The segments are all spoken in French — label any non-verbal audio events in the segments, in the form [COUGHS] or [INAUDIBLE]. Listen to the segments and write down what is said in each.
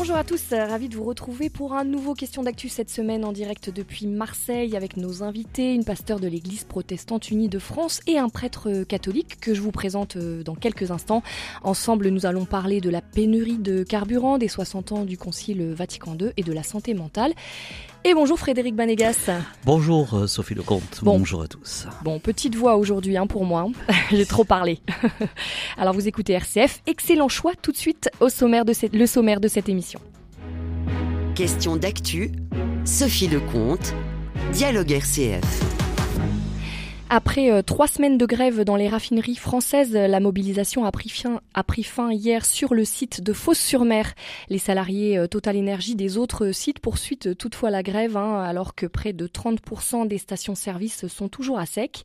Bonjour à tous, ravi de vous retrouver pour un nouveau question d'actu cette semaine en direct depuis Marseille avec nos invités, une pasteur de l'Église protestante unie de France et un prêtre catholique que je vous présente euh, dans quelques instants. Ensemble, nous allons parler de la pénurie de carburant, des 60 ans du Concile Vatican II et de la santé mentale. Et bonjour Frédéric Banégas. Bonjour euh, Sophie Lecomte, bonjour à tous. Bon, petite voix aujourd'hui hein, pour moi, [LAUGHS] j'ai trop parlé. [LAUGHS] Alors vous écoutez RCF, excellent choix tout de suite au sommaire de le sommaire de cette émission. Question d'actu, Sophie Lecomte, Dialogue RCF. Après euh, trois semaines de grève dans les raffineries françaises, la mobilisation a pris, fin, hier sur le site de Fos-sur-Mer. Les salariés euh, Total Énergie des autres sites poursuivent toutefois la grève, hein, alors que près de 30% des stations-service sont toujours à sec.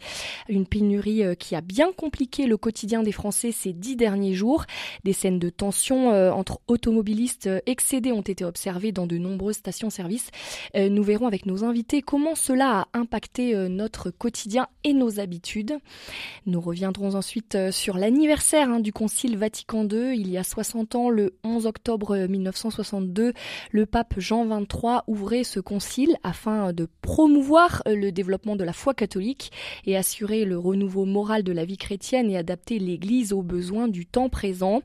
Une pénurie euh, qui a bien compliqué le quotidien des Français ces dix derniers jours. Des scènes de tension entre automobilistes excédés ont été observées dans de nombreuses stations-service. Nous verrons avec nos invités comment cela a impacté notre quotidien et nos habitudes. Nous reviendrons ensuite euh, sur l'anniversaire hein, du Concile Vatican II. Il y a 60 ans, le 11 octobre 1962, le pape Jean XXIII ouvrait ce concile afin de promouvoir euh, le développement de la foi catholique et assurer le renouveau moral de la vie chrétienne et adapter l'Église aux besoins du temps présent.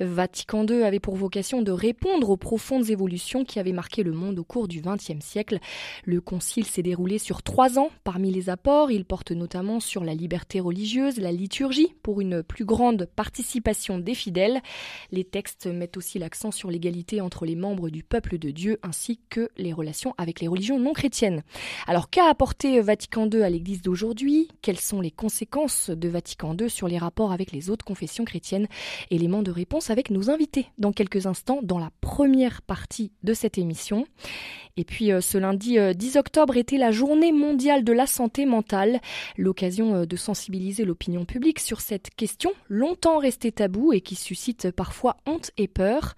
Vatican II avait pour vocation de répondre aux profondes évolutions qui avaient marqué le monde au cours du XXe siècle. Le concile s'est déroulé sur trois ans. Parmi les apports, il porte notamment notamment sur la liberté religieuse, la liturgie, pour une plus grande participation des fidèles. Les textes mettent aussi l'accent sur l'égalité entre les membres du peuple de Dieu ainsi que les relations avec les religions non chrétiennes. Alors qu'a apporté Vatican II à l'Église d'aujourd'hui? Quelles sont les conséquences de Vatican II sur les rapports avec les autres confessions chrétiennes? Éléments de réponse avec nos invités dans quelques instants dans la première partie de cette émission. Et puis euh, ce lundi 10 euh, octobre était la journée mondiale de la santé mentale, l'occasion euh, de sensibiliser l'opinion publique sur cette question longtemps restée taboue et qui suscite parfois honte et peur.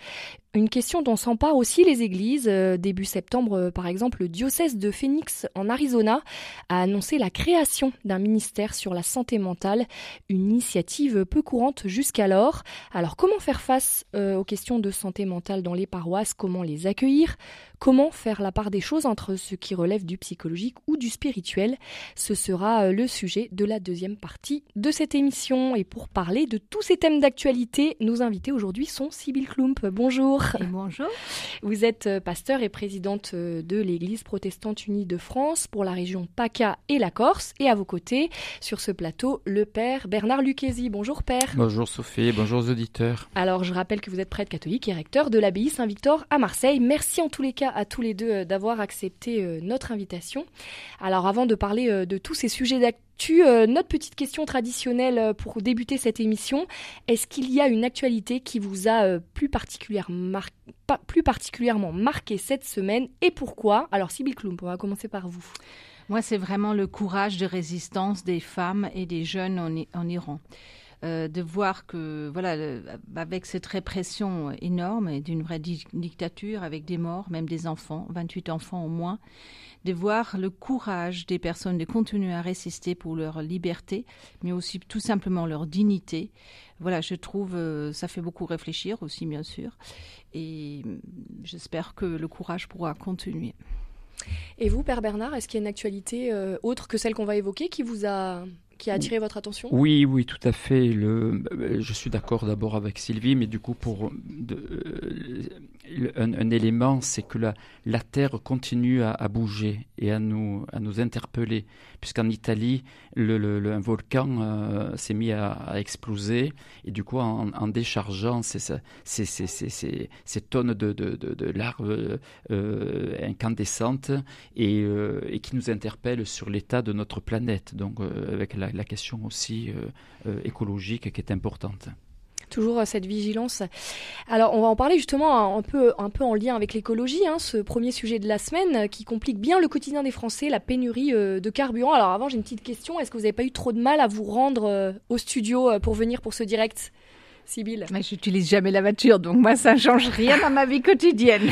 Une question dont s'emparent aussi les églises. Début septembre, par exemple, le diocèse de Phoenix en Arizona a annoncé la création d'un ministère sur la santé mentale, une initiative peu courante jusqu'alors. Alors comment faire face aux questions de santé mentale dans les paroisses? Comment les accueillir? Comment faire la part des choses entre ce qui relève du psychologique ou du spirituel? Ce sera euh, le sujet de la deuxième partie de cette émission. Et pour parler de tous ces thèmes d'actualité, nos invités aujourd'hui sont Sybille Klump. Bonjour. Bonjour. Vous êtes euh, pasteur et présidente euh, de l'Église protestante unie de France pour la région PACA et la Corse. Et à vos côtés, sur ce plateau, le père Bernard Lucchesi. Bonjour père. Bonjour Sophie, bonjour aux auditeurs. Alors je rappelle que vous êtes prêtre catholique et recteur de l'abbaye Saint-Victor à Marseille. Merci en tous les cas à tous les deux euh, d'avoir accepté notre invitation. Alors avant de parler de tous ces sujets d'actu, notre petite question traditionnelle pour débuter cette émission, est-ce qu'il y a une actualité qui vous a plus, particulièrement, plus particulièrement marqué cette semaine et pourquoi? Alors Sybille Klump, on va commencer par vous. Moi, c'est vraiment le courage de résistance des femmes et des jeunes en Iran. Euh, de voir que, voilà, avec cette répression énorme et d'une vraie dictature, avec des morts, même des enfants, 28 enfants au moins, de voir le courage des personnes de continuer à résister pour leur liberté, mais aussi tout simplement leur dignité. Voilà, je trouve, euh, ça fait beaucoup réfléchir aussi, bien sûr. Et j'espère que le courage pourra continuer. Et vous, Père Bernard, est-ce qu'il y a une actualité euh, autre que celle qu'on va évoquer qui vous a qui a attiré votre attention? Oui, oui, tout à fait. Le, euh, je suis d'accord d'abord avec Sylvie, mais du coup, pour de, un, élément, c'est que la, la, Terre continue à, bouger et à nous, à nous interpeller, puisqu'en Italie, le, le, un volcan euh, s'est mis à, exploser, et du coup, en, déchargeant ces, ces, ces, ces, tonnes de, de, de, larves euh, incandescentes, et, euh, et, qui nous interpellent sur l'état de notre planète, donc avec la, la, question aussi écologique qui est importante toujours euh, cette vigilance. Alors, on va en parler justement un peu, en lien avec l'écologie, hein, ce premier sujet de la semaine euh, qui complique bien le quotidien des Français, la pénurie euh, de carburant. Alors, avant, j'ai une petite question. Est-ce que vous n'avez pas eu trop de mal à vous rendre au studio pour venir pour ce direct? Sibylle Mais j'utilise jamais la voiture, donc moi, ça ne change rien à ma vie quotidienne.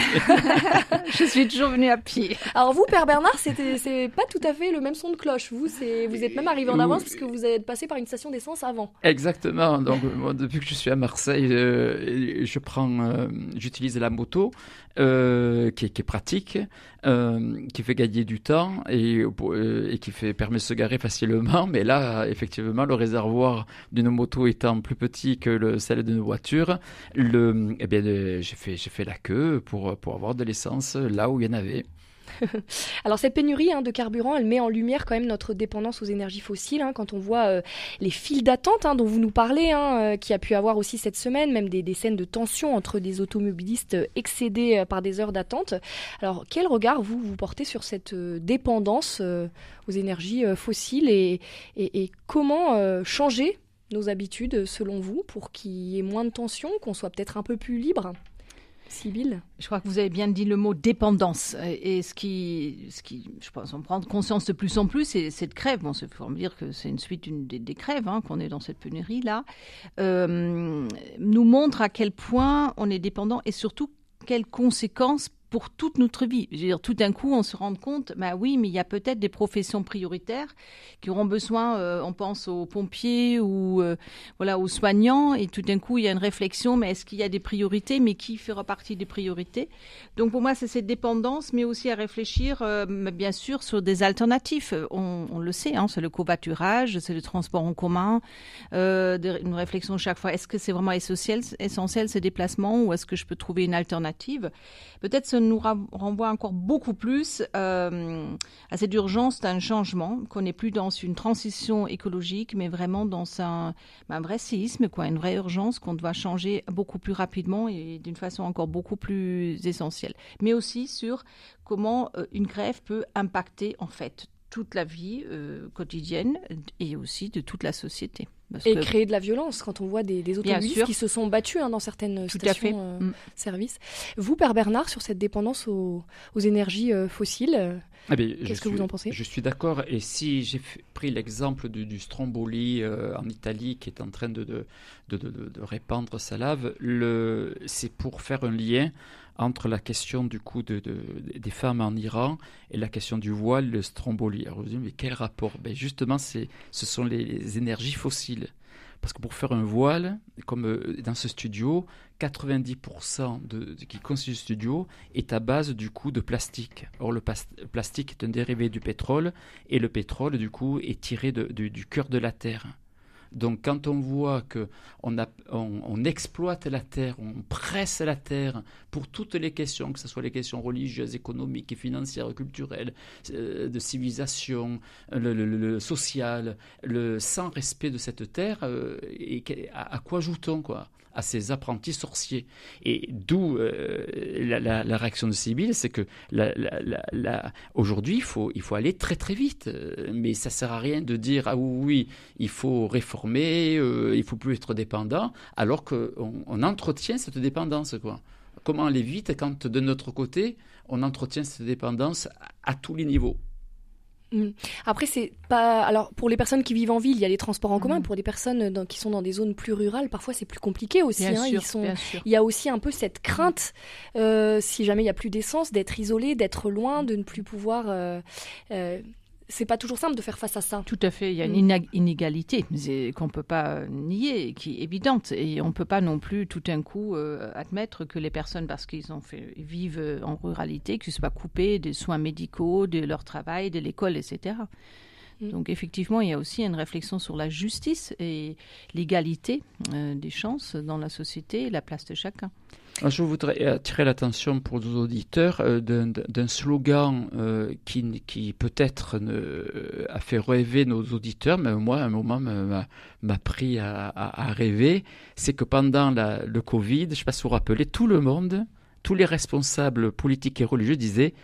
[LAUGHS] je suis toujours venue à pied. Alors vous, Père Bernard, c'est pas tout à fait le même son de cloche. Vous, vous êtes même arrivé en avance parce que vous êtes passé par une station d'essence avant. Exactement. Donc moi, depuis que je suis à Marseille, euh, je prends, euh, j'utilise la moto euh, qui, est, qui, est, pratique, euh, qui fait gagner du temps et, euh, et, qui fait permet de se garer facilement. [LAUGHS] Mais là, effectivement, le réservoir d'une moto étant plus petit que le, celle d'une voiture, le, eh bien, j'ai fait, j'ai fait la queue pour, pour avoir de l'essence là où il y en avait. [LAUGHS] Alors cette pénurie hein, de carburant, elle met en lumière quand même notre dépendance aux énergies fossiles. Hein, quand on voit euh, les files d'attente hein, dont vous nous parlez, euh, qui a pu avoir aussi cette semaine, même des, scènes de tension entre des automobilistes excédés euh, par des heures d'attente. Alors quel regard vous vous portez sur cette dépendance aux énergies fossiles et, et, et comment changer nos habitudes selon vous pour qu'il y ait moins de tension, qu'on soit peut-être un peu plus libre? Je crois que vous avez bien dit le mot dépendance. Et ce qui, ce qui je pense, on prend conscience de plus en plus, c'est cette crève. Bon, il faut me dire que c'est une suite une, des, des, crèves, hein, qu'on est dans cette pénurie-là, euh, nous montre à quel point on est dépendant et surtout quelles conséquences pour toute notre vie. Je dire, tout d'un coup, on se rend compte, bah oui, mais il y a peut-être des professions prioritaires qui auront besoin, euh, on pense aux pompiers ou euh, voilà aux soignants, et tout d'un coup, il y a une réflexion, mais est-ce qu'il y a des priorités, mais qui fera partie des priorités? Donc pour moi, c'est cette dépendance, mais aussi à réfléchir, euh, bien sûr, sur des alternatives. On, on le sait, hein, c'est le covoiturage, c'est le transport en commun, une réflexion chaque fois. Est-ce que c'est vraiment essentiel, essentiel ces déplacements, ou est-ce que je peux trouver une alternative? Peut-être nous renvoie encore beaucoup plus euh, à cette urgence d'un changement, qu'on n'est plus dans une transition écologique, mais vraiment dans un, un, vrai séisme, quoi, une vraie urgence qu'on doit changer beaucoup plus rapidement et d'une façon encore beaucoup plus essentielle. Mais aussi sur comment euh, une grève peut impacter en fait toute la vie euh, quotidienne et aussi de toute la société. Parce et que... créer de la violence quand on voit des, des automobilistes qui se sont battus hein, dans certaines Tout stations euh, mm. services. Vous, Père Bernard, sur cette dépendance aux, aux énergies euh, fossiles, ah qu'est-ce que suis, vous en pensez? Je suis d'accord. Et si j'ai pris l'exemple du, du, Stromboli euh, en Italie qui est en train de, de, de, de répandre sa lave, c'est pour faire un lien entre la question du coup de, de, des femmes en Iran et la question du voile, le stromboli. Alors vous dites, mais quel rapport? Ben Justement, ce sont les, énergies fossiles. Parce que pour faire un voile, comme euh, dans ce studio, 90% de, de, qui constitue le studio est à base du coup de plastique. Or, le plastique est un dérivé du pétrole et le pétrole, du coup, est tiré de, du cœur de la Terre. Donc quand on voit que on, exploite la terre, on presse la terre pour toutes les questions, que ce soit les questions religieuses, économiques financières, culturelles, euh, de civilisation, le, social, le sans respect de cette terre, euh, à, quoi joue-t-on quoi? À ces apprentis sorciers. Et d'où euh, la, réaction de Sibylle, c'est que aujourd'hui, il faut, aller très très vite. Mais ça sert à rien de dire, ah oui il faut réformer, euh, il faut plus être dépendant, alors qu'on on entretient cette dépendance. Quoi. Comment aller vite quand de notre côté, on entretient cette dépendance à, à tous les niveaux? Après, c'est pas. Alors, pour les personnes qui vivent en ville, il y a les transports en commun. Mmh. Pour les personnes dans, qui sont dans des zones plus rurales, parfois c'est plus compliqué aussi. Bien hein. sûr, Ils sont... bien sûr. Il y a aussi un peu cette crainte, euh, si jamais il n'y a plus d'essence, d'être isolé, d'être loin, de ne plus pouvoir. Euh, euh, c'est pas toujours simple de faire face à ça. Tout à fait. Il y a une inégalité qu'on ne peut pas nier, qui est évidente. Et on ne peut pas non plus tout d'un coup euh, admettre que les personnes, parce qu'ils ont fait, vivent en ruralité, qu'ils soient coupés des soins médicaux, de leur travail, de l'école, etc. Mm. Donc effectivement, il y a aussi une réflexion sur la justice et l'égalité euh, des chances dans la société et la place de chacun. Je voudrais attirer l'attention pour nos auditeurs euh, d'un slogan euh, qui, qui peut-être euh, a fait rêver nos auditeurs, mais moi, à un moment, m'a pris à rêver. C'est que pendant la, le Covid, je ne sais pas si vous vous rappelez, tout le monde, tous les responsables politiques et religieux disaient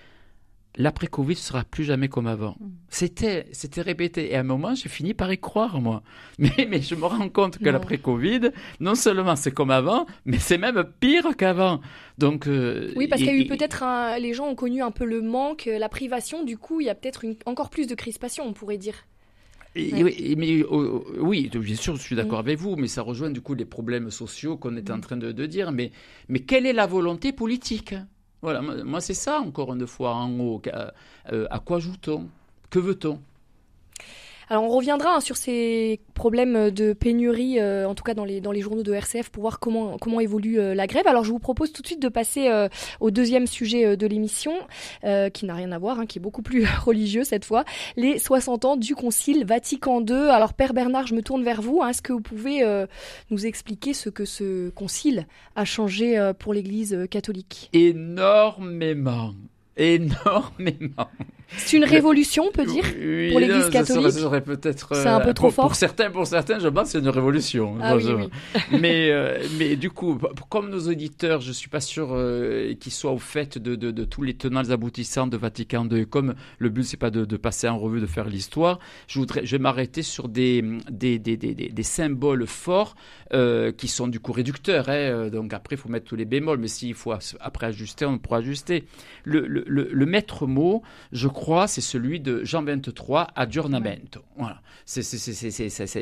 l'après-Covid sera plus jamais comme avant. Mm. C'était, c'était répété. Et à un moment, j'ai fini par y croire, moi. [LAUGHS] Mais, mais je me rends compte que l'après-Covid, non seulement c'est comme avant, mais c'est même pire qu'avant. Donc, euh, oui, parce qu'il y a eu peut-être un, les gens ont connu un peu le manque, la privation. Du coup, il y a peut-être une, encore plus de crispation, on pourrait dire. oui, mais, oui, bien sûr, je suis d'accord mm. avec vous, mais ça rejoint du coup les problèmes sociaux qu'on est en mm. train de, dire. Mais, mais quelle est la volonté politique? Voilà, moi, c'est ça, encore une fois, en haut. Euh, à quoi joue-t-on? Que veut-on? Alors on reviendra hein, sur ces problèmes de pénurie, euh, en tout cas dans les, dans les journaux de RCF, pour voir comment, comment évolue euh, la grève. Alors je vous propose tout de suite de passer euh, au deuxième sujet de l'émission, qui n'a rien à voir, hein, qui est beaucoup plus [LAUGHS] religieux cette fois, les 60 ans du Concile Vatican II. Alors Père Bernard, je me tourne vers vous. Hein. Est-ce que vous pouvez nous expliquer ce que ce concile a changé pour l'Église catholique? Énormément énormément. C'est une révolution, on peut dire, pour l'Église catholique. Ça peut-être. C'est un peu trop fort. Pour certains, pour certains, je pense que c'est une révolution. Ah [LAUGHS] mais, euh, mais du coup, comme nos auditeurs, je ne suis pas sûr euh, qu'ils soient au fait de, de, tous les tenants et aboutissants de Vatican II. Comme le but, c'est pas de, de, passer en revue, de faire l'histoire, je voudrais, je vais m'arrêter sur des, des, des, des, des symboles forts euh, qui sont du coup réducteurs. Hein. Donc après, il faut mettre tous les bémols, mais s'il faut après ajuster, on pourra ajuster. Le, le, le, maître mot, je crois crois, c'est celui de Jean 23, aggiornamento. Voilà. C'est,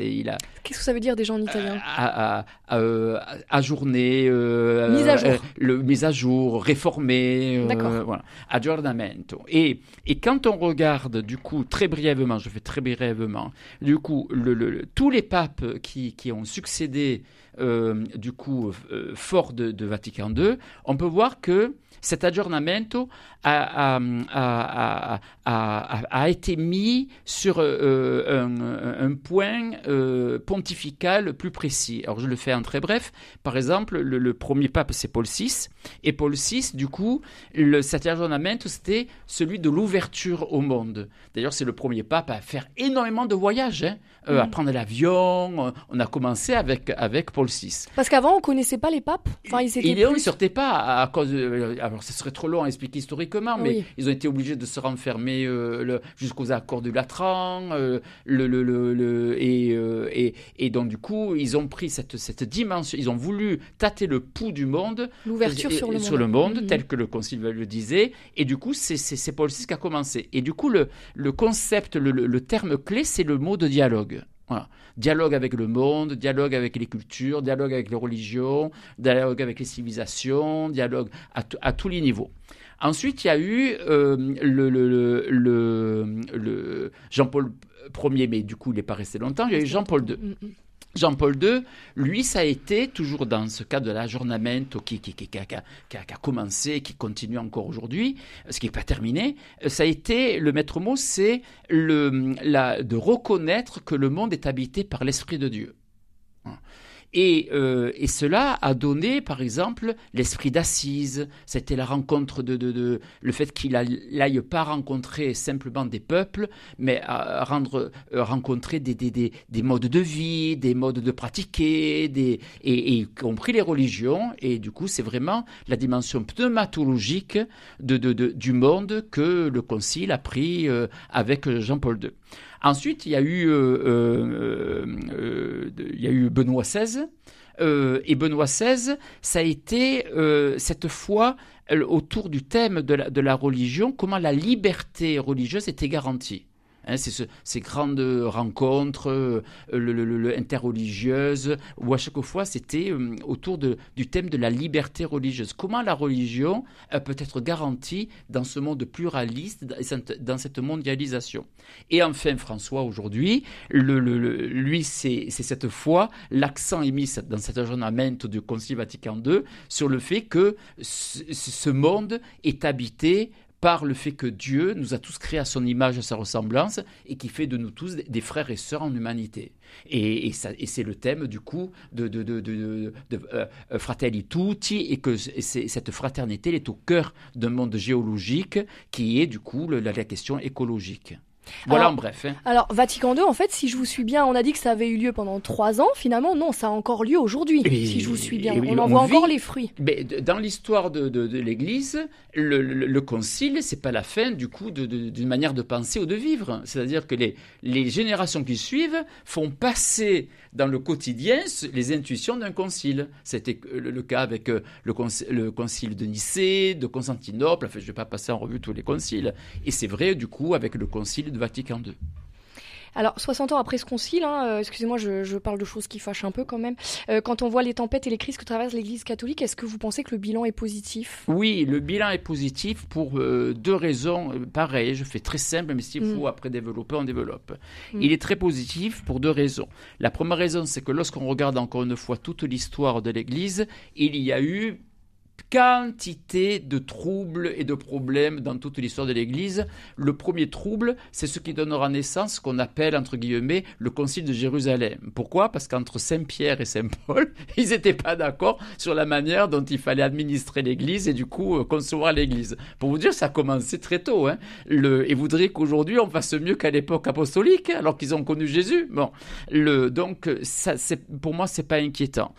il a. Qu'est-ce que ça veut dire déjà en italien? euh, à, à, euh, Ajourner. Euh, mise à jour. le, mise à jour, réformer. D'accord. Voilà. Aggiornamento. Et, et quand on regarde, du coup, très brièvement, je fais très brièvement, du coup, le, tous les papes qui, qui ont succédé, du coup, fort de, de Vatican II, on peut voir que cet aggiornamento a, a, a, a été mis sur euh, un, un, point euh, pontifical plus précis. Alors je le fais en très bref. Par exemple, le, premier pape, c'est Paul VI. Et Paul VI, du coup, le, cet aggiornamento, c'était celui de l'ouverture au monde. D'ailleurs, c'est le premier pape à faire énormément de voyages, hein, euh, à mm. prendre l'avion. On a commencé avec, avec Paul VI. Parce qu'avant, on ne connaissait pas les papes enfin, ils Il ne sortait pas à, cause de, alors ce serait trop long à expliquer historiquement, mais ils ont été obligés de se renfermer euh, jusqu'aux accords du Latran, euh, le, le, le, et, euh, et, et, donc du coup, ils ont pris cette, cette dimension, ils ont voulu tâter le pouls du monde, l'ouverture sur le sur monde, le monde mhm. tel que le Concile le disait, et du coup, c'est Paul VI qui a commencé. Et du coup, le, le concept, le, le terme clé, c'est le mot de dialogue. Voilà. Dialogue avec le monde, dialogue avec les cultures, dialogue avec les religions, dialogue avec les civilisations, dialogue à, tous les niveaux. Ensuite, il y a eu euh, le, le, le, Jean-Paul Ier, mais du coup, il n'est pas resté longtemps. Il y a eu Jean-Paul II. Jean-Paul II, lui, ça a été toujours dans ce cas de l'aggiornamento qui, qui, a, commencé, qui continue encore aujourd'hui, ce qui n'est pas terminé. Ça a été, le maître mot, c'est de reconnaître que le monde est habité par l'Esprit de Dieu. Et, euh, et, cela a donné, par exemple, l'esprit d'assise. C'était la rencontre de, de, de, le fait qu'il n'aille pas rencontrer simplement des peuples, mais à rendre euh, rencontrer des, des, des, des, modes de vie, des modes de pratiquer, des, et, y compris les religions. Et du coup, c'est vraiment la dimension pneumatologique de, de, du monde que le Concile a pris euh, avec Jean-Paul II. Ensuite, il y a eu, euh, euh, euh, Benoît XVI. et Benoît XVI, ça a été cette fois autour du thème de la religion, comment la liberté religieuse était garantie. Hein, ces grandes rencontres euh, le, interreligieuses, où à chaque fois c'était euh, autour du thème de la liberté religieuse. Comment la religion euh, peut être garantie dans ce monde pluraliste, dans cette mondialisation? Et enfin, François, aujourd'hui, lui, c'est cette fois, l'accent est mis dans cet agenda du Concile Vatican II sur le fait que ce monde est habité par le fait que Dieu nous a tous créés à son image, à sa ressemblance, et qui fait de nous tous des frères et sœurs en humanité. Et, c'est le thème du coup de, de euh, Fratelli Tutti, et que cette fraternité est au cœur d'un monde géologique qui est du coup la question écologique. Voilà en bref. Hein. Alors, Vatican II, en fait, si je vous suis bien, on a dit que ça avait eu lieu pendant trois ans. Finalement, non, ça a encore lieu aujourd'hui, si je vous suis bien. on en voit encore les fruits. Mais dans l'histoire de, l'Église, le, le, concile, c'est pas la fin, du coup, d'une manière de penser ou de vivre. C'est-à-dire que les, les générations qui suivent font passer dans le quotidien les intuitions d'un concile. C'était le, cas avec euh, le, le concile de Nicée, de Constantinople. Enfin, je ne vais pas passer en revue tous les conciles. Et c'est vrai, du coup, avec le concile de Vatican II. Alors, 60 ans après ce concile, hein, euh, excusez-moi, je, parle de choses qui fâchent un peu quand même. Euh, quand on voit les tempêtes et les crises que traverse l'Église catholique, est-ce que vous pensez que le bilan est positif? Oui, le bilan est positif pour euh, deux raisons. Pareil, je fais très simple, mais s'il mm. faut après développer, on développe. Mm. Il est très positif pour deux raisons. La première raison, c'est que lorsqu'on regarde encore une fois toute l'histoire de l'Église, il y a eu quantité de troubles et de problèmes dans toute l'histoire de l'Église. Le premier trouble, c'est ce qui donnera naissance, ce qu'on appelle, entre guillemets, le Concile de Jérusalem. Pourquoi? Parce qu'entre Saint-Pierre et Saint-Paul, [LAUGHS] ils n'étaient pas d'accord sur la manière dont il fallait administrer l'Église et du coup euh, concevoir l'Église. Pour vous dire, ça a commencé très tôt. Hein. Le, et voudrait qu'aujourd'hui, on fasse mieux qu'à l'époque apostolique, alors qu'ils ont connu Jésus. Bon, donc, pour moi, c'est pas inquiétant.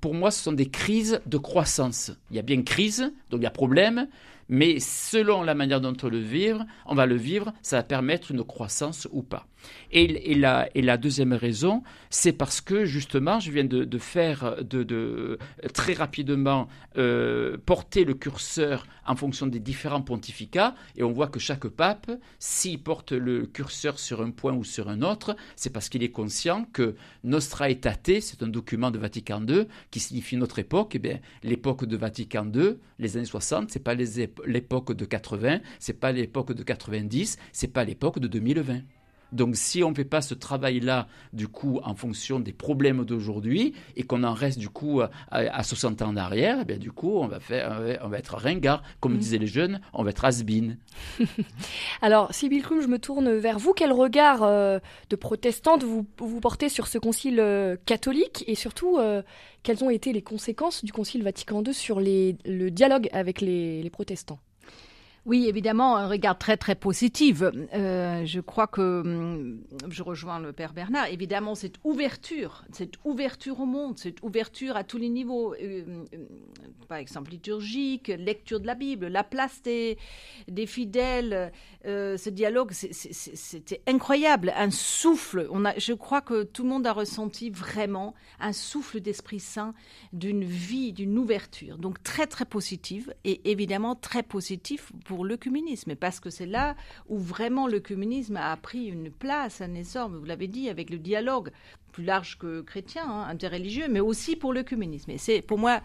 Pour moi, ce sont des crises de croissance il y a bien crise, donc il y a problème, mais selon la manière dont on le vivre, on va le vivre, ça va permettre une croissance ou pas. Et, la, deuxième raison, c'est parce que justement, je viens de, faire de, très rapidement euh, porter le curseur en fonction des différents pontificats, et on voit que chaque pape, s'il porte le curseur sur un point ou sur un autre, c'est parce qu'il est conscient que Nostra Aetate, c'est un document de Vatican II qui signifie notre époque. Et eh bien, l'époque de Vatican II, les années 60, c'est pas l'époque de 80, c'est pas l'époque de 90, c'est pas l'époque de 2020. Donc si on ne fait pas ce travail-là, du coup, en fonction des problèmes d'aujourd'hui, et qu'on en reste, du coup, à, 60 ans en arrière, eh bien, du coup, on va, faire, on va être ringard. Comme mm. disaient les jeunes, on va être has [LAUGHS] Alors, Sybille Krum, je me tourne vers vous. Quel regard euh, de protestante vous, vous portez sur ce concile euh, catholique? Et surtout, euh, quelles ont été les conséquences du concile Vatican II sur le dialogue avec les protestants? Oui, évidemment, un regard très très positif. Euh, je crois que hum, je rejoins le père Bernard. Évidemment, cette ouverture, cette ouverture au monde, cette ouverture à tous les niveaux, euh, euh, par exemple liturgique, lecture de la Bible, la place des, des fidèles, ce dialogue, c'était incroyable, un souffle. Je crois que tout le monde a ressenti vraiment un souffle d'Esprit Saint, d'une vie, d'une ouverture. Donc très très positive et évidemment très positif pour pour l'œcuménisme, parce que c'est là où vraiment l'œcuménisme a pris une place, un essor, vous l'avez dit, avec le dialogue plus large que chrétien, hein, interreligieux, mais aussi pour l'œcuménisme. Et c'est pour moi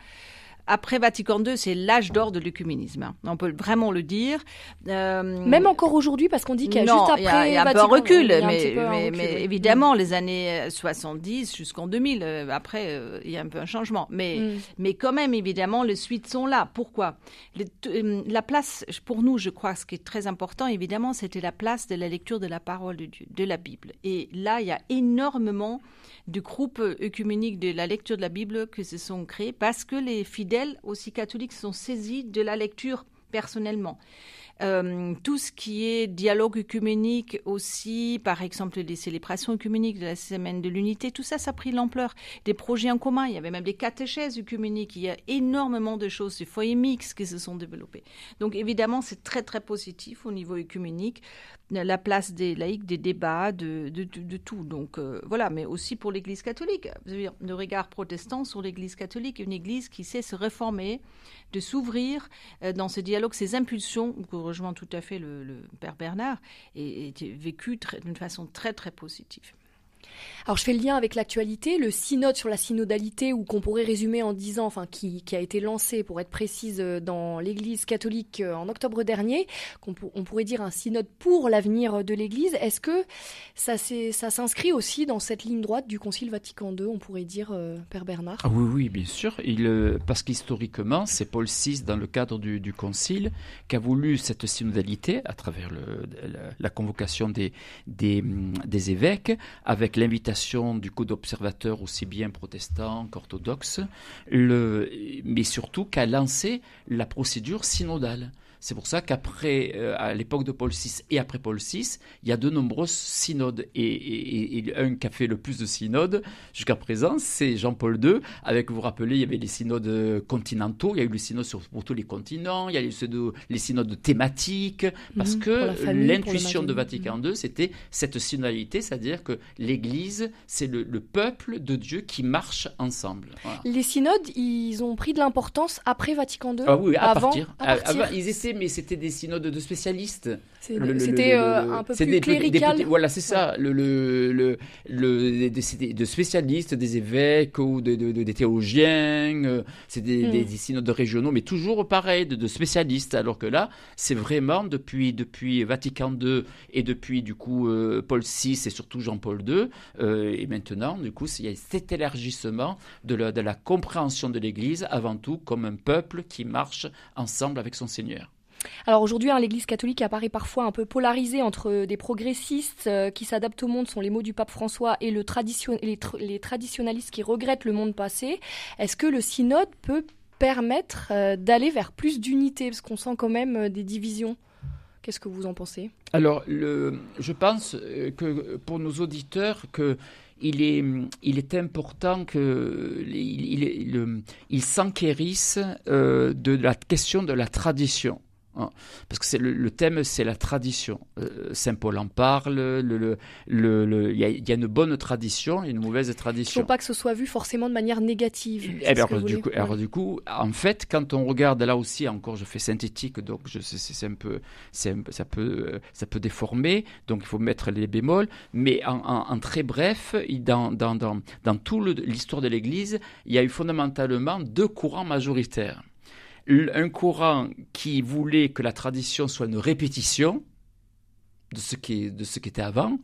après Vatican II, c'est l'âge d'or de l'œcuménisme. Hein. On peut vraiment le dire. Euh, Même encore aujourd'hui, parce qu'on dit qu'il y a juste après. Il y a, un peu un recul, mais, évidemment, les années 70 jusqu'en 2000, euh, après, euh, il y a un peu un changement. Mais, mm. mais quand même, évidemment, les suites sont là. Pourquoi? La place, pour nous, je crois, ce qui est très important, évidemment, c'était la place de la lecture de la parole de Dieu, de la Bible. Et là, il y a énormément de groupes œcuméniques de la lecture de la Bible qui se sont créés parce que les fidèles, aussi catholiques, sont saisis de la lecture personnellement. Euh, tout ce qui est dialogue œcuménique aussi, par exemple les célébrations œcuméniques de la semaine de l'unité, tout ça, ça a pris l'ampleur. Des projets en commun, il y avait même des catéchèses œcuméniques, il y a énormément de choses, des foyers mixtes qui se sont développés. Donc évidemment, c'est très très positif au niveau œcuménique, la place des laïcs, des débats, de, tout. Donc euh, voilà, mais aussi pour l'Église catholique. Le regard protestant sur l'Église catholique, une Église qui sait se réformer, de s'ouvrir euh, dans ce dialogue, ces impulsions rejoint tout à fait le, père Bernard, et, et vécu d'une façon très très positive. Alors je fais le lien avec l'actualité, le synode sur la synodalité, ou qu'on pourrait résumer en disant, enfin qui, a été lancé pour être précise euh, dans l'Église catholique euh, en octobre dernier, qu'on on pourrait dire un synode pour l'avenir de l'Église. Est-ce que ça, s'inscrit aussi dans cette ligne droite du Concile Vatican II, on pourrait dire, euh, Père Bernard? Ah Oui, oui, bien sûr. Parce qu'historiquement, c'est Paul VI, dans le cadre du, Concile, qui a voulu cette synodalité à travers la, convocation des, des évêques, avec l'invitation du coup d'observateurs aussi bien protestants qu'orthodoxes, mais surtout qu'a lancé la procédure synodale. C'est pour ça qu'après, euh, à l'époque de Paul VI et après Paul VI, il y a de nombreux synodes. Et, un qui a fait le plus de synodes jusqu'à présent, c'est Jean-Paul II. Avec, vous vous rappelez, il y avait les synodes continentaux, il y a eu le synode sur, pour tous les continents, il y a eu les synodes thématiques, parce mhm, que l'intuition de Vatican II, c'était cette synodalité, c'est-à-dire que l'Église, c'est le, peuple de Dieu qui marche ensemble. Les synodes, ils ont pris de l'importance après Vatican II ah oui, à partir. À, partir. ils passé, mais c'était des synodes de spécialistes. C'était un peu plus clérical. voilà, c'est ça. Le, le, le, de spécialistes, des évêques ou des théologiens. Euh, c'est hmm. des, synodes régionaux, mais toujours pareil, de, spécialistes. Alors que là, c'est vraiment depuis, depuis Vatican II et depuis du coup euh, Paul VI et surtout Jean-Paul II. Euh, et maintenant, du coup, il y a cet élargissement de la, de la compréhension de l'Église avant tout comme un peuple qui marche ensemble avec son Seigneur. Alors aujourd'hui, hein, l'Église catholique apparaît parfois un peu polarisée entre des progressistes euh, qui s'adaptent au monde, sont les mots du pape François, et le les, traditionalistes qui regrettent le monde passé. Est-ce que le synode peut permettre euh, d'aller vers plus d'unité? Parce qu'on sent quand même euh, des divisions. Qu'est-ce que vous en pensez? Alors, je pense que pour nos auditeurs, il est, important qu'ils il, il, s'enquérissent de la question de la tradition. Hein. Parce que le, le, thème, c'est la tradition. Euh, Saint Paul en parle. Il le, y, a, y, a une bonne tradition et une mauvaise tradition. Il ne faut pas que ce soit vu forcément de manière négative. Eh bien, alors, du coup, alors, du coup, en fait, quand on regarde là aussi, encore, je fais synthétique, donc c'est un peu, ça peut, ça peut déformer. Donc, il faut mettre les bémols. Mais en, en, très bref, dans, dans, dans, dans toute l'histoire de l'Église, il y a eu fondamentalement deux courants majoritaires un courant qui voulait que la tradition soit une répétition de ce qui, de ce qui était avant,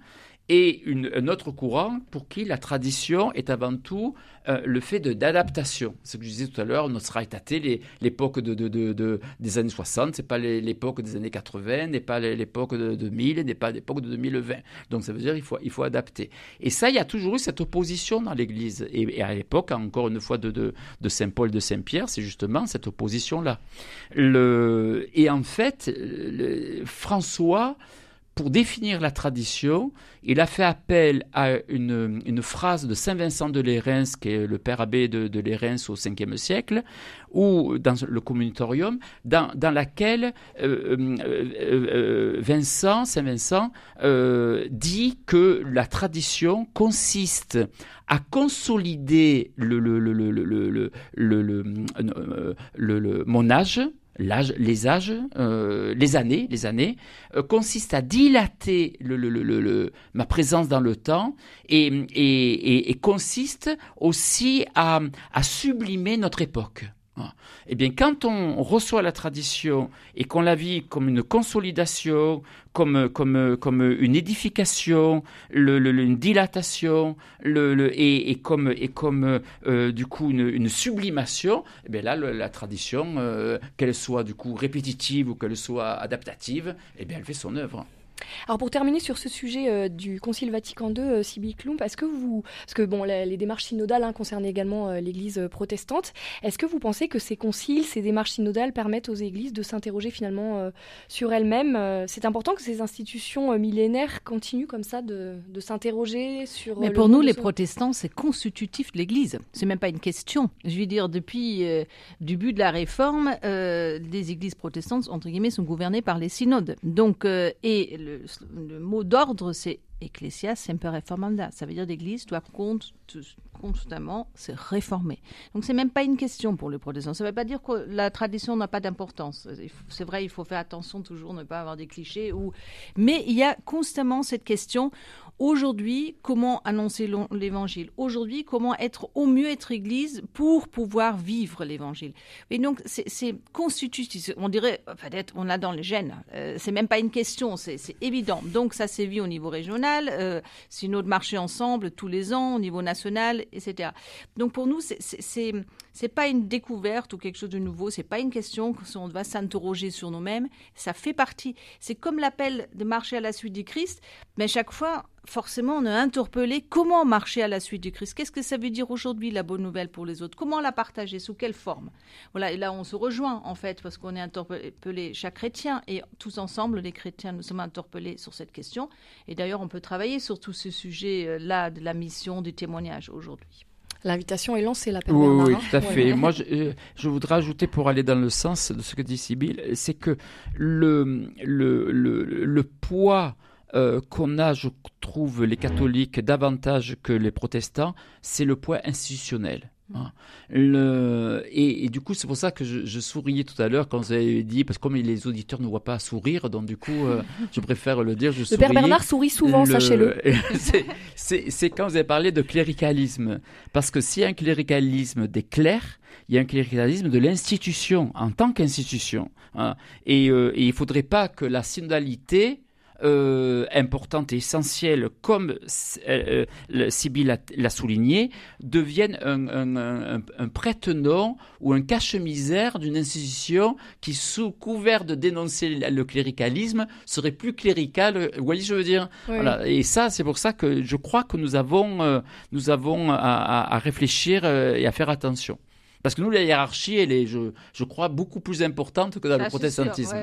et un autre courant pour qui la tradition est avant tout euh, le fait d'adaptation. Ce que je disais tout à l'heure, notre Étaté, l'époque de, de, des années 60, c'est pas l'époque des années 80, n'est pas l'époque de 2000, n'est pas l'époque de 2020. Donc ça veut dire qu'il faut, il faut adapter. Et ça, il y a toujours eu cette opposition dans l'Église. Et, à l'époque, encore une fois, de, Saint Paul, de Saint Pierre, c'est justement cette opposition-là. Et en fait, François pour définir la tradition, il a fait appel à une, phrase de Saint Vincent de Lérins, qui est le père abbé de, de Lérins au 5e siècle, ou dans le communitorium, dans, laquelle euh, euh, euh, Vincent, Saint Vincent, dit que la tradition consiste à consolider le, le, le mon âge, l'âge, les âges, euh, les années, les années, euh, consistent à dilater le, ma présence dans le temps et, et, consiste aussi à sublimer notre époque. Eh bien, quand on reçoit la tradition et qu'on la vit comme une consolidation, comme, comme, comme une édification, le, une dilatation, le, et, et, comme, et comme euh, du coup une, sublimation, eh bien là, la tradition, euh, qu'elle soit du coup répétitive ou qu'elle soit adaptative, eh bien elle fait son œuvre. Alors pour terminer sur ce sujet euh, du Concile Vatican II, euh, Sibyl Klump, est-ce que vous, parce que bon, les, démarches synodales hein, concernent également euh, l'Église protestante, est-ce que vous pensez que ces conciles, ces démarches synodales permettent aux Églises de s'interroger finalement sur elles-mêmes C'est important que ces institutions millénaires continuent comme ça de, s'interroger sur. Mais pour nous, les protestants, c'est constitutif de l'Église. C'est même pas une question. Je veux dire, depuis le début de la Réforme, les Églises protestantes entre guillemets sont gouvernées par les synodes. Donc et le, mot d'ordre, c'est Ecclesia semper reformanda. Ça veut dire l'Église doit constamment se réformer. Donc c'est même pas une question pour les protestants. Ça ne veut pas dire que la tradition n'a pas d'importance. C'est vrai, il faut faire attention toujours, ne pas avoir des clichés. Ou... Mais il y a constamment cette question. Aujourd'hui, comment annoncer l'évangile? Aujourd'hui, comment être au mieux être Église pour pouvoir vivre l'évangile? Et donc, c'est constitutif. On dirait, peut-être, on l'a dans les gènes. Euh, c'est même pas une question, c'est évident. Donc, ça sévit au niveau régional, euh, notre marché ensemble tous les ans, au niveau national, etc. Donc, pour nous, c'est c'est pas une découverte ou quelque chose de nouveau. C'est pas une question qu'on va s'interroger sur nous-mêmes. Ça fait partie. C'est comme l'appel de marcher à la suite du Christ, mais chaque fois, forcément, on est interpellé comment marcher à la suite du Christ. Qu'est-ce que ça veut dire aujourd'hui la bonne nouvelle pour les autres? Comment la partager? Sous quelle forme? Voilà. Et là, on se rejoint en fait parce qu'on est interpellé chaque chrétien et tous ensemble, les chrétiens, nous sommes interpellés sur cette question. Et d'ailleurs, on peut travailler sur tous ces sujets-là de la mission du témoignage aujourd'hui. L'invitation est lancée, la Oui, oui, hein. tout à fait. Moi, euh, [LAUGHS] je, voudrais ajouter, pour aller dans le sens de ce que dit Sibyl, c'est que le, le, le, poids euh, qu'on a, je trouve, les catholiques davantage que les protestants, c'est le poids institutionnel. Hein. Le, et, du coup, c'est pour ça que je, souriais tout à l'heure quand vous avez dit, parce que comme les auditeurs ne voient pas sourire, donc du coup, euh, [LAUGHS] je préfère le dire. Je le père Bernard sourit souvent, sachez-le. [LAUGHS] c'est quand vous avez parlé de cléricalisme. Parce que s'il y a un cléricalisme des clercs, il y a un cléricalisme de l'institution en tant qu'institution. Hein. Et, euh, et, il ne faudrait pas que la synodalité euh, importante et essentielle, comme euh, euh l'a souligné, devienne un, un, un, prête-nom ou un cache-misère d'une institution qui, sous couvert de dénoncer le cléricalisme, serait plus clérical. Vous voyez, je veux dire? Voilà. Et ça, c'est pour ça que je crois que nous avons, euh, nous avons à, à, réfléchir et à faire attention. Parce que nous, la hiérarchie, elle est, je, je crois, beaucoup plus importante que dans le protestantisme.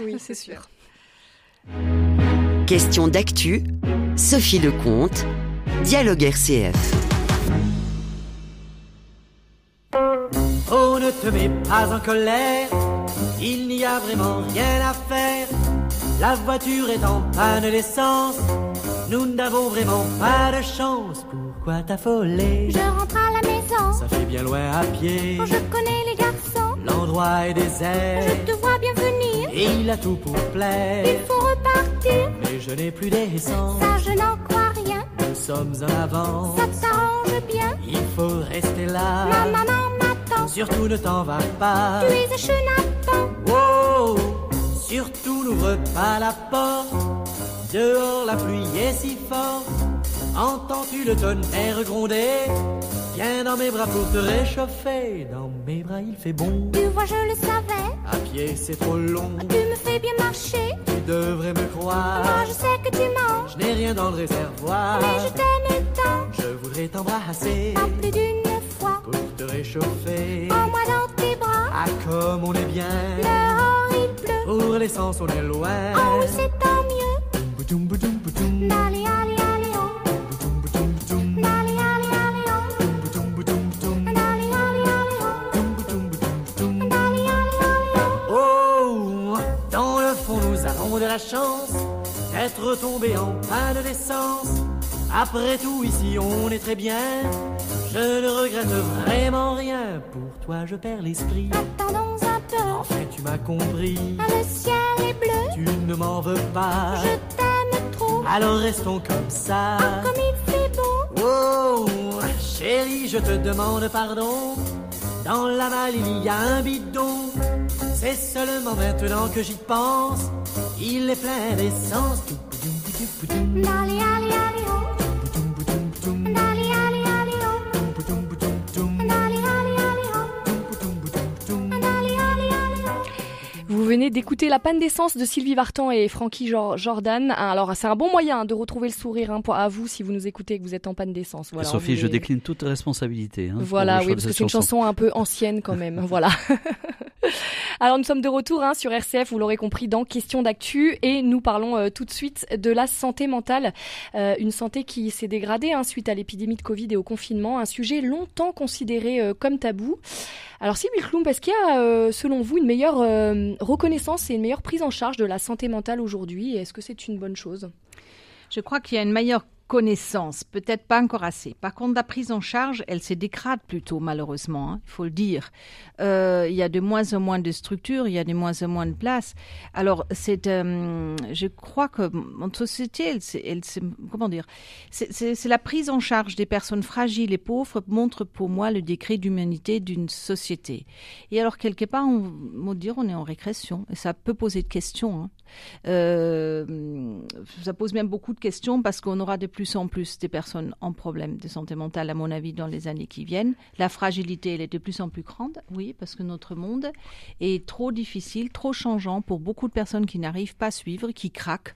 Oui, c'est sûr. Question d'actu, Sophie Lecomte, Dialogue RCF. Oh, ne te mets pas en colère, il n'y a vraiment rien à faire. La voiture est en panne d'essence, nous n'avons vraiment pas de chance. Pourquoi t'affoler? Je rentre à la maison, ça fait bien loin à pied. Oh, je connais les garçons, l'endroit est désert. Je te vois bien venir, et il a tout pour plaire. Il faut mais je n'ai plus d'essence. Ça, je n'en crois rien. Nous sommes en avance, ça t'arrange bien. Il faut rester là. Ma maman m'attend, surtout ne t'en va pas. Tu es un chenapan. Wow, surtout n'ouvre pas la porte. Dehors la pluie est si forte. Entends-tu le tonnerre gronder? Viens dans mes bras pour te réchauffer. Dans mes bras il fait bon. Tu vois, je le savais. À pied c'est trop long. Tu me fais bien marcher. Devrais me croire. Moi je sais que tu manges. Je n'ai rien dans le réservoir. Mais je t'aime tant. Je voudrais t'embrasser. Pas plus d'une fois. Pour te réchauffer. En moi dans tes bras. Ah comme on est bien. Dehors il pleut. Pour l'essence on est loin. Oh oui c'est tant mieux. Allez, allez. Chance d'être tombé en panne d'essence. Après tout, ici on est très bien. Je ne regrette vraiment rien. Pour toi, je perds l'esprit. Attendons un peu. Enfin, tu m'as compris. Le ciel est bleu. Tu ne m'en veux pas. Je t'aime trop. Alors restons comme ça. Oh, comme il fait beau. Oh, chérie, je te demande pardon. Dans la malle, il y a un bidon. C'est seulement maintenant que j'y pense. Il est plein d'essence. Allez, allez, allez, Vous venez d'écouter La panne d'essence de Sylvie Vartan et Frankie Jordan. Alors, c'est un bon moyen de retrouver le sourire hein, à vous si vous nous écoutez et que vous êtes en panne d'essence. Voilà, Sophie, je décline toute responsabilité. Hein, voilà, oui, parce que c'est une chanson un peu ancienne quand même. [LAUGHS] voilà. [LAUGHS] Alors nous sommes de retour hein, sur RCF, vous l'aurez compris, dans Question d'actu et nous parlons euh, tout de suite de la santé mentale, euh, une santé qui s'est dégradée hein, suite à l'épidémie de Covid et au confinement, un sujet longtemps considéré euh, comme tabou. Alors Sylvie Klump, est-ce qu'il y a selon vous une meilleure reconnaissance et une meilleure prise en charge de la santé mentale aujourd'hui? Est-ce que c'est une bonne chose? Je crois qu'il y a une meilleure connaissance, peut-être pas encore assez. Par contre, la prise en charge, elle se dégrade plutôt, malheureusement, hein, il faut le dire. Euh, il y a de moins en moins de structures, il y a de moins en moins de places. Alors, c'est, euh, je crois que notre société, elle, elle, comment dire, c'est la prise en charge des personnes fragiles et pauvres montre pour moi le décret d'humanité d'une société. Et alors, quelque part, on va dire, on est en régression, et ça peut poser de questions. Hein. Euh, ça pose même beaucoup de questions parce qu'on aura de plus en plus des personnes en problème de santé mentale, à mon avis, dans les années qui viennent. La fragilité, elle est de plus en plus grande, oui, parce que notre monde est trop difficile, trop changeant pour beaucoup de personnes qui n'arrivent pas à suivre, qui craquent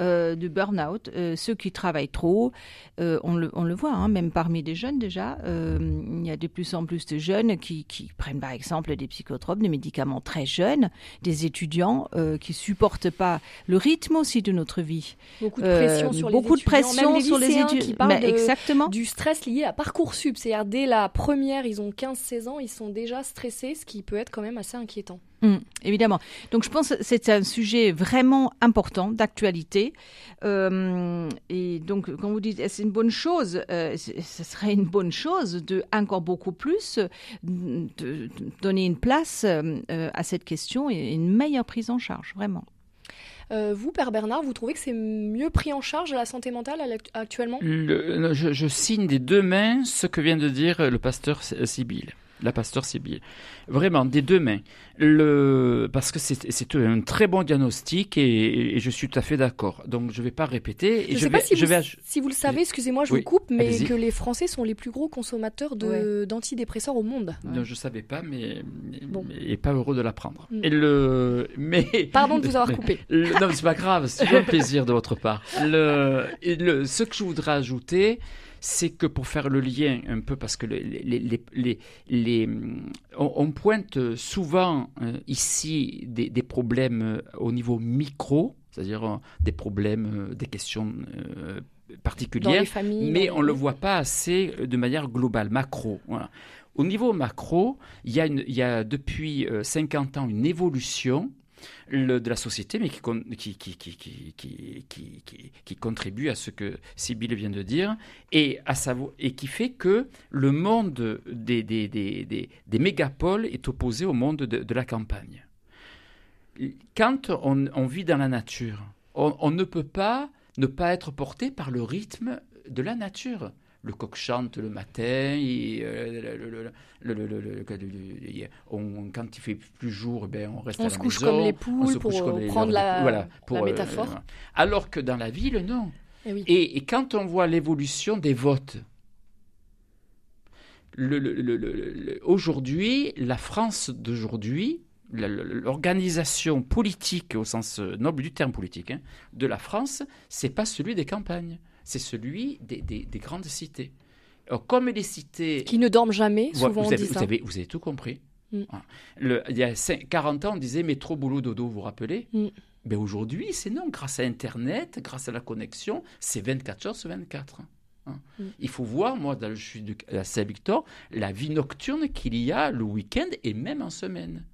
euh, de burn-out. Euh, ceux qui travaillent trop, on, le, voit, hein, même parmi les jeunes déjà, il y a de plus en plus de jeunes qui, prennent par exemple des psychotropes, des médicaments très jeunes, des étudiants qui supportent pas le rythme aussi de notre vie. Beaucoup de pression sur beaucoup les de pression sur les étudiants qui parlent exactement. du stress lié à Parcoursup. C'est-à-dire dès la première, ils ont 15-16 ans, ils sont déjà stressés, ce qui peut être quand même assez inquiétant. Hum, évidemment. Donc je pense que c'est un sujet vraiment important d'actualité. Euh, et donc quand vous dites c'est une bonne chose, euh, ce serait une bonne chose de encore beaucoup plus de, donner une place euh, à cette question et une meilleure prise en charge, vraiment. Vous, Père Bernard, vous trouvez que c'est mieux pris en charge la santé mentale actuellement? Je, je, signe des deux mains ce que vient de dire le pasteur Sibyl la pasteur Sibylle. Vraiment, des deux mains. Le, parce que c'est un très bon diagnostic et, je suis tout à fait d'accord. Donc je ne vais pas répéter. je ne sais pas si, vous, si vous le savez, excusez-moi, je vous coupe, mais que les Français sont les plus gros consommateurs d'antidépresseurs au monde. je ne savais pas, mais, et pas heureux de l'apprendre. Mm. Le, mais Pardon de vous avoir coupé. [LAUGHS] Le, non, c'est pas grave, c'est un plaisir de votre part. Le, le, ce que je voudrais ajouter, c'est que pour faire le lien un peu, parce que les, on, pointe souvent euh, ici des, problèmes euh, au niveau micro, c'est-à-dire euh, des problèmes, des questions particulières, mais on ne le voit pas assez de manière globale, macro. Au niveau macro, il y a, il y a depuis 50 ans une évolution de la société, mais qui, contribue à ce que Sibylle vient de dire, et, qui fait que le monde des, mégapoles est opposé au monde de, la campagne. Quand on, vit dans la nature, on ne peut pas ne pas être porté par le rythme de la nature le coq chante le matin, quand il fait plus jour, ben, on reste on à se la couche maison, comme les poules pour prendre la, pour, métaphore. Euh, alors que dans la ville, non. Eh et, quand on voit l'évolution des votes, aujourd'hui, la France d'aujourd'hui, l'organisation politique au sens noble du terme politique hein, de la France, c'est pas celui des campagnes c'est celui des, grandes cités. comme les cités... Qui ne dorment jamais, souvent vous, avez, vous, avez, vous avez tout compris. Mm. Ah. il y a 40 ans, on disait métro, boulot, dodo, vous vous rappelez mm. ben Aujourd'hui, c'est non. Grâce à Internet, grâce à la connexion, c'est 24 heures sur 24. Hein. Mm. Il faut voir, moi, dans, je suis de, à Saint-Victor, la vie nocturne qu'il y a le week-end et même en semaine.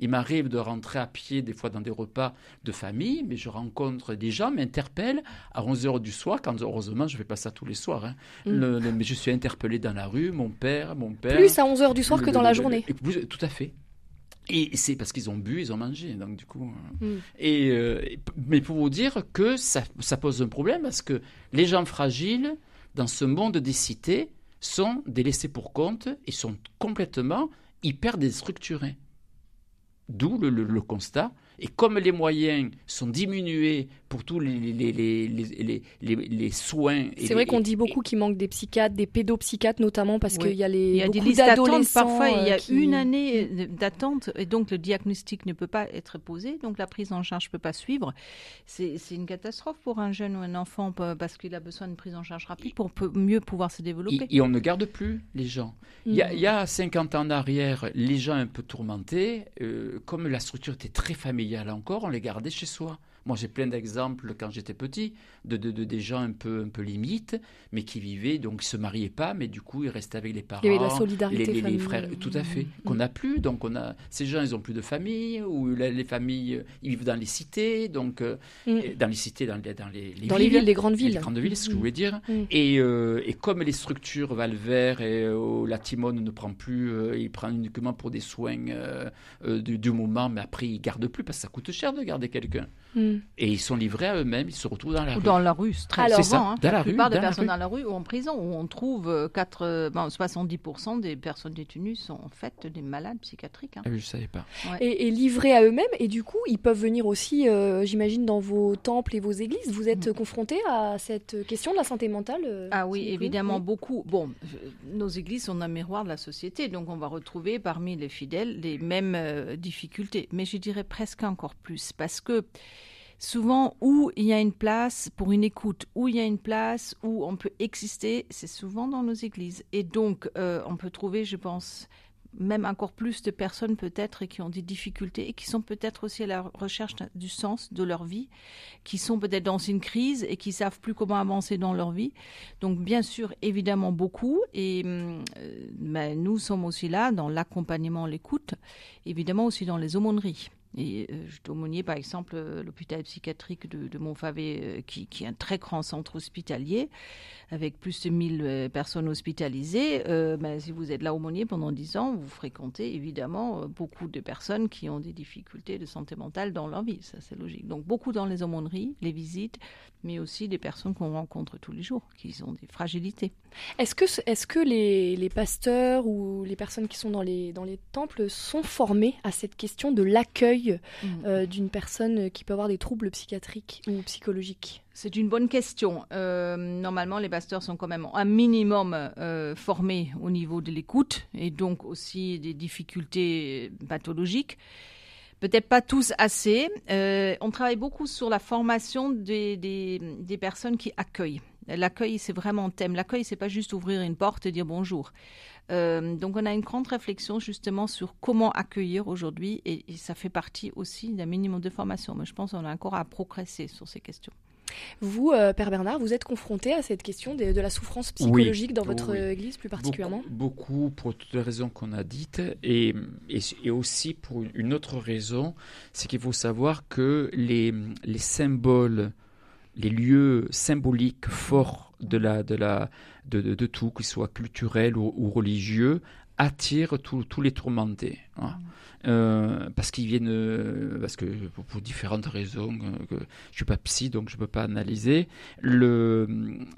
Il m'arrive de rentrer à pied des fois dans des repas de famille, mais je rencontre des gens, m'interpellent à 11h du soir, quand heureusement je ne fais pas ça tous les soirs. Hein. Mm. mais je suis interpellé dans la rue, mon père, mon père. Plus à 11h du soir que dans la journée. tout à fait. Et c'est parce qu'ils ont bu, ils ont mangé, donc du coup. Euh. Mm. Et euh, mais pour vous dire que ça, ça, pose un problème parce que les gens fragiles dans ce monde des cités sont délaissés pour compte et sont complètement hyper déstructurés. D'où le, constat. Et comme les moyens sont diminués pour tous les, les, les, les, soins. C'est vrai qu'on dit beaucoup qu'il manque des psychiatres, des pédopsychiatres notamment, parce qu'il y a les. Il y a des listes d'attente parfois, il y a euh, une année euh, d'attente, et donc le diagnostic ne peut pas être posé, donc la prise en charge ne peut pas suivre. C'est une catastrophe pour un jeune ou un enfant parce qu'il a besoin d'une prise en charge rapide pour mieux pouvoir se développer. Et, on ne garde plus les gens. Il, y a, il, y a, 50 ans en arrière, les gens un peu tourmentés, euh, comme la structure était très familiale encore, on les gardait chez soi. Moi, j'ai plein d'exemples quand j'étais petit de, de, des gens un peu, un peu limites, mais qui vivaient, donc ils se mariaient pas, mais du coup, ils restaient avec les parents. Il y avait la solidarité les, les, frères, tout à fait. Qu'on n'a plus, donc on a ces gens, ils ont plus de famille, ou les, familles, ils vivent dans les cités, donc euh, mm. dans les cités, dans les, dans les, dans villes, les villes, les grandes villes, les grandes villes, c'est ce que je voulais dire. Mm. Et, euh, et, comme les structures Valvert et euh, la Timone ne prend plus, il prend uniquement pour des soins du, du, moment, mais après il garde plus parce que ça coûte cher de garder quelqu'un. Mm. Et ils sont livrés à eux-mêmes, ils se retrouvent dans la rue. Dans la rue, c'est très Alors, ça, hein. dans la, plupart des personnes dans la rue ou en prison, où on trouve 4, 70% des personnes détenues sont en fait des malades psychiatriques. Hein. Ah je ne savais pas. Et, livrés à eux-mêmes, et du coup, ils peuvent venir aussi, euh, j'imagine, dans vos temples et vos églises. Vous êtes mm. confrontés à cette question de la santé mentale euh, Ah oui, évidemment, beaucoup. Bon, nos églises sont un miroir de la société, donc on va retrouver parmi les fidèles les mêmes euh, difficultés, mais je dirais presque encore plus, parce que souvent où il y a une place pour une écoute, où il y a une place où on peut exister, c'est souvent dans nos églises. Et donc, euh, on peut trouver, je pense, même encore plus de personnes peut-être qui ont des difficultés et qui sont peut-être aussi à la recherche du sens de leur vie, qui sont peut-être dans une crise et qui savent plus comment avancer dans leur vie. Donc bien sûr, évidemment beaucoup. Et euh, ben, nous sommes aussi là dans l'accompagnement, l'écoute, évidemment aussi dans les aumôneries. Et euh, je aumônier, par exemple, euh, l'hôpital psychiatrique de, de Montfavet, euh, qui, est un très grand centre hospitalier, avec plus de 1000 euh, personnes hospitalisées. Ben, si vous êtes là aumônier pendant 10 ans, vous fréquentez évidemment beaucoup de personnes qui ont des difficultés de santé mentale dans leur vie. Ça, c'est logique. Donc, beaucoup dans les aumôneries, les visites, mais aussi des personnes qu'on rencontre tous les jours, qui ont des fragilités. Est-ce que, les, pasteurs ou les personnes qui sont dans les, dans les temples sont formés à cette question de l'accueil euh, d'une personne qui peut avoir des troubles psychiatriques ou psychologiques c'est une bonne question. Euh, normalement, les pasteurs sont quand même un minimum euh, formés au niveau de l'écoute et donc aussi des difficultés pathologiques. Peut-être pas tous assez. Euh, on travaille beaucoup sur la formation des, des, des personnes qui accueillent. L'accueil, c'est vraiment un thème. L'accueil, c'est pas juste ouvrir une porte et dire bonjour. Euh, donc, on a une grande réflexion justement sur comment accueillir aujourd'hui et, et, ça fait partie aussi d'un minimum de formation. Mais je pense qu'on a encore à progresser sur ces questions. Vous, euh, Père Bernard, vous êtes confronté à cette question de, de la souffrance psychologique oui, dans votre oui. église plus particulièrement beaucoup, beaucoup, pour toutes les raisons qu'on a dites et, et, et, aussi pour une autre raison, c'est qu'il faut savoir que les, les symboles, les lieux symboliques forts de, la, de, la, de, de, de tout, qu'ils soient culturels ou, ou religieux, attirent tous les tourmentés. Hein. Euh, parce qu'ils viennent, euh, parce que pour, pour différentes raisons, euh, que je suis pas psy donc je peux pas analyser. Le,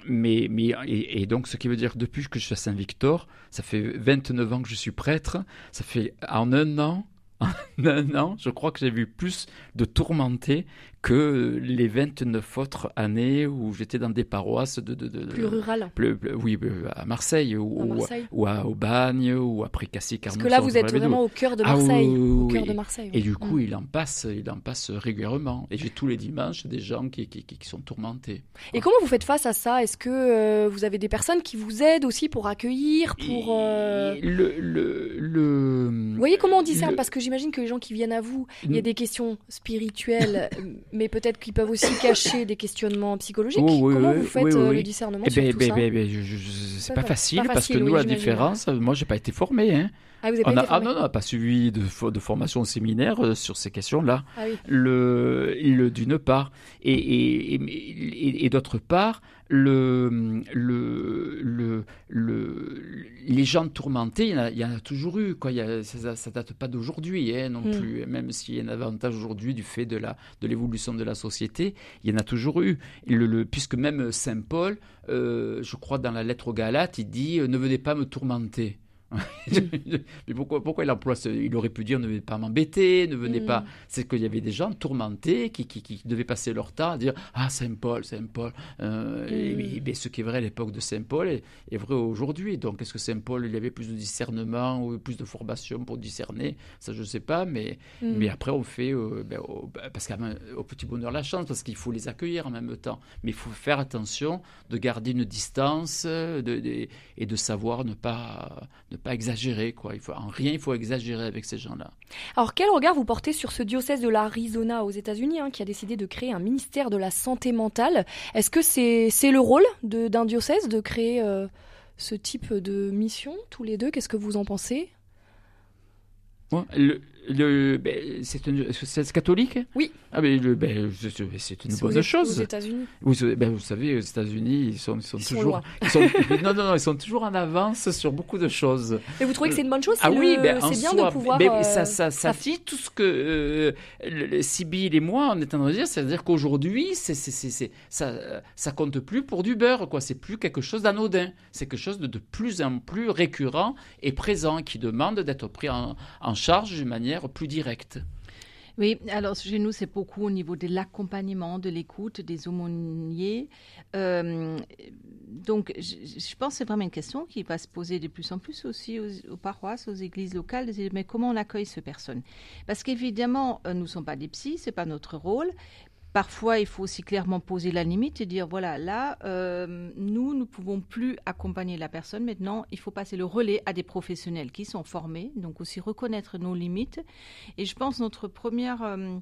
mais, mais et, et, donc ce qui veut dire depuis que je suis à Saint-Victor, ça fait 29 ans que je suis prêtre, ça fait en un an. [LAUGHS] En un an, je crois que j'ai vu plus de tourmentés que les 29 autres années où j'étais dans des paroisses de, de, de plus rurales. Plus, plus, oui, à Marseille ou, à Marseille. ou à Aubagne ou à Précassy. Parce que là, vous êtes vraiment au cœur de Marseille. Ah, oui, au cœur et, de Marseille. Et, et du coup, mmh. il en passe, il en passe régulièrement. Et j'ai tous les dimanches des gens qui, qui, qui, sont tourmentés. Et comment vous faites face à ça? Est-ce que euh, vous avez des personnes qui vous aident aussi pour accueillir, pour euh... le, le, le, Vous voyez comment on discerne Parce que j'imagine que les gens qui viennent à vous, il y a des questions spirituelles [LAUGHS] mais peut-être qu'ils peuvent aussi [COUGHS] cacher des questionnements psychologiques. Oh, oui, Comment oui, vous faites oui, euh, le discernement eh sur ben, tout ben, ça ben, C'est pas, pas, facile pas parce que nous, la différence, moi, j'ai pas été formé. Hein. Ah, vous avez pas on été a, formé ah non, on n'a pas suivi de, de formation au séminaire euh, sur ces questions-là. Ah, le, le d'une part, et, et, et, et d'autre part, le, le, le, le, les gens tourmentés, il y en a, y en a toujours eu. Quoi. Il y a, ça, ça date pas d'aujourd'hui hein, non Hmm. mm. plus. Même s'il y a un avantage aujourd'hui du fait de l'évolution de la société, il y en a toujours eu. Le, le, puisque même Saint Paul, euh, je crois dans la lettre aux Galates, il dit euh, ne venez pas me tourmenter. [LAUGHS] mais pourquoi, pourquoi il emploie ce, Il aurait pu dire ne venez pas m'embêter, ne venez Mm. pas. C'est qu'il y avait des gens tourmentés qui, qui, qui, devaient passer leur temps à dire Ah, Saint Paul, Saint Paul. Euh, Mm. et, et, ce qui est vrai à l'époque de Saint Paul est, est vrai aujourd'hui. Donc, est-ce que Saint Paul, il y avait plus de discernement ou plus de formation pour discerner? Ça, je ne sais pas. Mais, Mm. mais après, on fait. Euh, ben, au, parce qu'au petit bonheur, la chance, parce qu'il faut les accueillir en même temps. Mais il faut faire attention de garder une distance de, de, et de savoir ne pas, ne pas exagérer. Quoi. Il faut, en rien, il faut exagérer avec ces gens-là. Alors, quel regard vous portez sur ce diocèse de l'Arizona aux États-Unis hein, qui a décidé de créer un ministère de la santé mentale? Est-ce que c'est c'est le rôle d'un diocèse de créer euh, ce type de mission tous les deux? Qu'est-ce que vous en pensez? Ouais, le, le, ben, c'est une c'est catholique? Oui. Ah ben, le, ben c'est une bonne aux, chose. Aux États-Unis. Vous, ben, vous savez, aux États-Unis, ils sont, ils sont ils toujours, sont ils sont, [LAUGHS] non, non, non, ils sont toujours en avance sur beaucoup de choses. Et vous trouvez que c'est une bonne chose? Ah le, oui, ben, c'est bien soi, de pouvoir. Mais, euh, ça, ça, ça dit tout ce que euh, le, Sibyl et moi on est en train de dire, c'est-à-dire qu'aujourd'hui, c'est, c'est, c'est, ça, ça compte plus pour du beurre, quoi. C'est plus quelque chose d'anodin. C'est quelque chose de, de plus en plus récurrent et présent qui demande d'être pris en, en charge d'une manière plus directe. Oui, alors chez nous, c'est beaucoup au niveau de l'accompagnement, de l'écoute des aumôniers. Euh, donc, je, pense que c'est vraiment une question qui va se poser de plus en plus aussi aux, paroisses, aux églises locales, de dire, mais comment on accueille ces personnes? Parce qu'évidemment, nous ne sommes pas des psys, ce n'est pas notre rôle, parfois, il faut aussi clairement poser la limite et dire voilà, là, euh, nous, nous pouvons plus accompagner la personne. Maintenant, il faut passer le relais à des professionnels qui sont formés, donc aussi reconnaître nos limites. Et je pense notre première euh,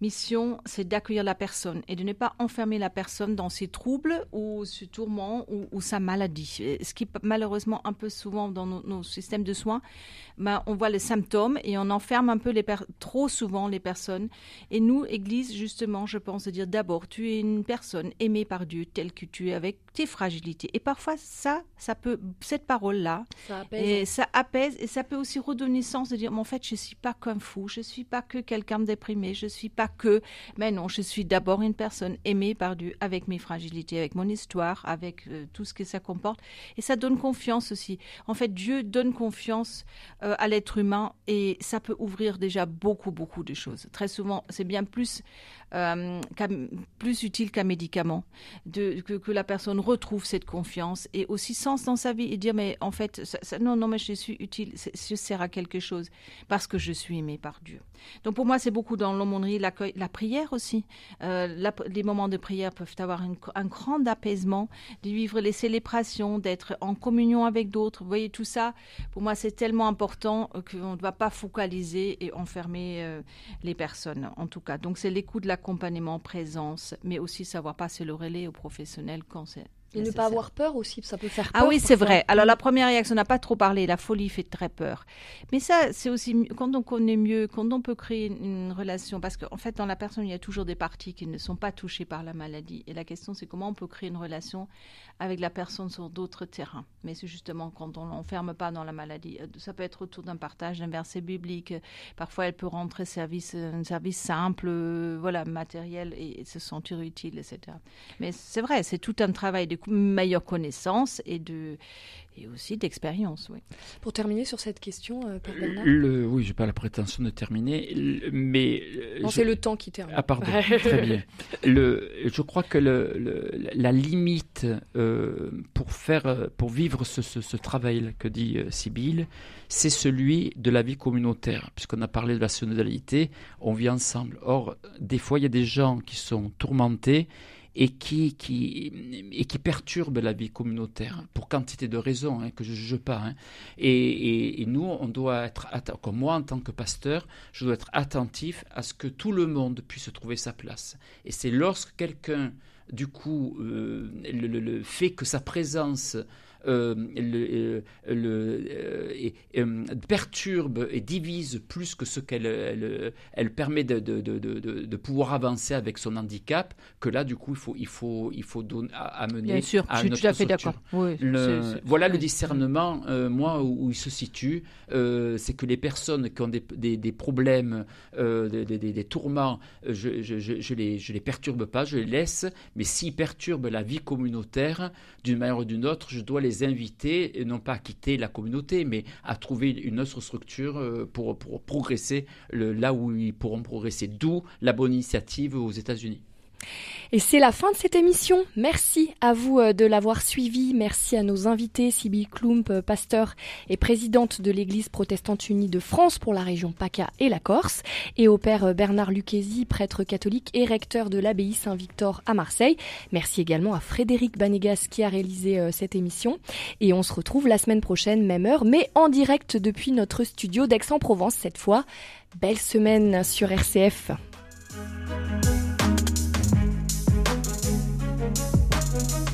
mission, c'est d'accueillir la personne et de ne pas enfermer la personne dans ses troubles ou ses tourments ou, sa maladie. Ce qui malheureusement un peu souvent dans nos, systèmes de soins, ben, on voit les symptômes et on enferme un peu les trop souvent les personnes. Et nous, Église, justement, je pense de dire d'abord, tu es une personne aimée par Dieu telle que tu es avec tes fragilités. Et parfois, ça, ça peut, cette parole-là, ça apaise. Et ça apaise et ça peut aussi redonner sens de dire, mais en fait, je suis pas qu'un fou, je suis pas que quelqu'un de déprimé, je suis pas que, mais non, je suis d'abord une personne aimée par Dieu avec mes fragilités, avec mon histoire, avec euh, tout ce que ça comporte. Et ça donne confiance aussi. En fait, Dieu donne confiance euh, à l'être humain et ça peut ouvrir déjà beaucoup, beaucoup de choses. Très souvent, c'est bien plus euh, plus utile qu'un médicament, que, la personne retrouve cette confiance et aussi sens dans sa vie et dire mais en fait non non mais je suis utile, je sers à quelque chose parce que je suis aimé par Dieu. Donc pour moi c'est beaucoup dans l'aumônerie, la prière aussi. Euh, les moments de prière peuvent avoir un grand apaisement, de vivre les célébrations, d'être en communion avec d'autres. Vous voyez tout ça, pour moi c'est tellement important qu'on ne doit pas focaliser et enfermer euh, les personnes en tout cas. Donc c'est l'écoute de la accompagnement, présence, mais aussi savoir passer le relais aux professionnels quand c'est et ne pas avoir peur aussi, ça peut faire ah peur. Ah oui, c'est vrai. Alors la première réaction, on n'a pas trop parlé, la folie fait très peur. Mais ça, c'est aussi quand on connaît mieux, quand on peut créer une, relation, parce qu'en fait, dans la personne, il y a toujours des parties qui ne sont pas touchées par la maladie. Et la question, c'est comment on peut créer une relation avec la personne sur d'autres terrains. Mais c'est justement quand on l'enferme pas dans la maladie. Euh, ça peut être autour d'un partage d'un verset biblique. Parfois, elle peut rentrer service, un service simple, euh, voilà, matériel, et, et se sentir utile, etc. Mais c'est vrai, c'est tout un travail de meilleure connaissance et de et aussi d'expérience. Oui. Pour terminer sur cette question, euh, Père Bernard le, Oui, je n'ai pas la prétention de terminer, mais... Euh, c'est le temps qui termine. Ah pardon, très bien. [LAUGHS] Le, je crois que le, la limite euh, pour, faire, pour vivre ce, ce, travail que dit Sibylle, c'est celui de la vie communautaire. Puisqu'on a parlé de la synodalité, on vit ensemble. Or, des fois, il y a des gens qui sont tourmentés et qui, qui, et qui perturbe la vie communautaire pour quantité de raisons hein, que je ne juge pas. Hein. Et, et, nous, on doit être, comme moi en tant que pasteur, je dois être attentif à ce que tout le monde puisse trouver sa place. Et c'est lorsque quelqu'un, du coup, euh, le, le, fait que sa présence euh, le, euh, euh, perturbe et divise plus que ce qu'elle elle, permet de, de, de, de, pouvoir avancer avec son handicap, que là, du coup, il faut, il faut, il faut donner, amener Bien sûr, à je suis tout à fait d'accord. voilà le discernement, moi, où, il se situe, c'est que les personnes qui ont des, des, des problèmes, des, des, tourments, je, je, je, je, les, je les perturbe pas, je les laisse, mais s'ils perturbent la vie communautaire, d'une manière ou d'une autre, je dois les les inviter, non pas à quitter la communauté, mais à trouver une autre structure euh, pour, pour progresser là où ils pourront progresser. D'où la bonne initiative aux États-Unis. Et c'est la fin de cette émission. Merci à vous euh, de l'avoir suivi. Merci à nos invités, Sibylle Klump, euh, pasteur et présidente de l'Église protestante unie de France pour la région PACA et la Corse, et au père euh, Bernard Lucchesi, prêtre catholique et recteur de l'abbaye Saint-Victor à Marseille. Merci également à Frédéric Banégas qui a réalisé cette émission. Et on se retrouve la semaine prochaine, même heure, mais en direct depuis notre studio d'Aix-en-Provence cette fois. Belle semaine sur RCF. Thank you.